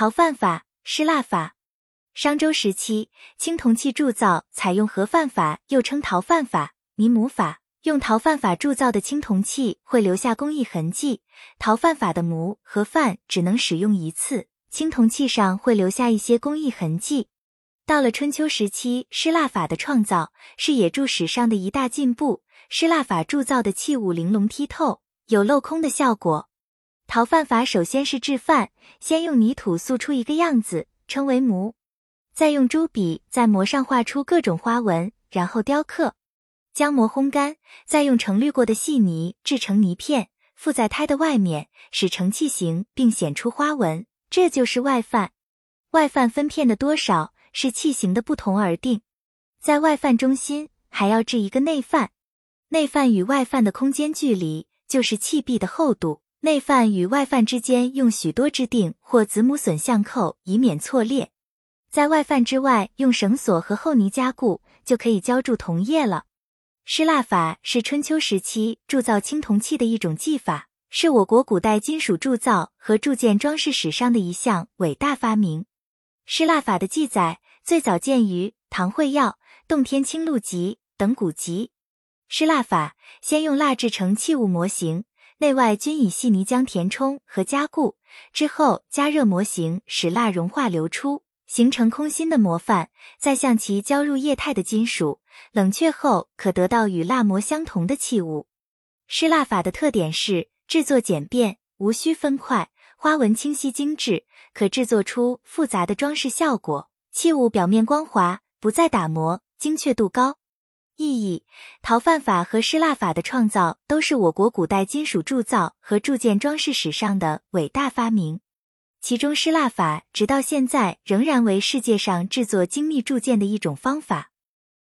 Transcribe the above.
陶范法、施蜡法。商周时期，青铜器铸造采用盒范法，又称陶范法、泥模法。用陶范法铸造的青铜器会留下工艺痕迹。陶范法的模和范只能使用一次，青铜器上会留下一些工艺痕迹。到了春秋时期，施蜡法的创造是冶铸史上的一大进步。施蜡法铸造的器物玲珑剔透，有镂空的效果。陶范法首先是制范，先用泥土塑出一个样子，称为模，再用朱笔在模上画出各种花纹，然后雕刻。将模烘干，再用成滤过的细泥制成泥片，附在胎的外面，使成器形并显出花纹，这就是外范。外范分片的多少是器形的不同而定。在外范中心还要制一个内范，内范与外范的空间距离就是器壁的厚度。内范与外范之间用许多支定或子母榫相扣，以免错裂。在外范之外用绳索和厚泥加固，就可以浇铸铜液了。施蜡法是春秋时期铸造青铜器的一种技法，是我国古代金属铸造和铸件装饰史上的一项伟大发明。施蜡法的记载最早见于《唐会要》《洞天清录集》等古籍。施蜡法先用蜡制成器物模型，内外均以细泥浆填充和加固，之后加热模型，使蜡融化流出。形成空心的模范，再向其浇入液态的金属，冷却后可得到与蜡模相同的器物。施蜡法的特点是制作简便，无需分块，花纹清晰精致，可制作出复杂的装饰效果。器物表面光滑，不再打磨，精确度高。意义：陶范法和失蜡法的创造都是我国古代金属铸造和铸件装饰史上的伟大发明。其中，失蜡法直到现在仍然为世界上制作精密铸件的一种方法。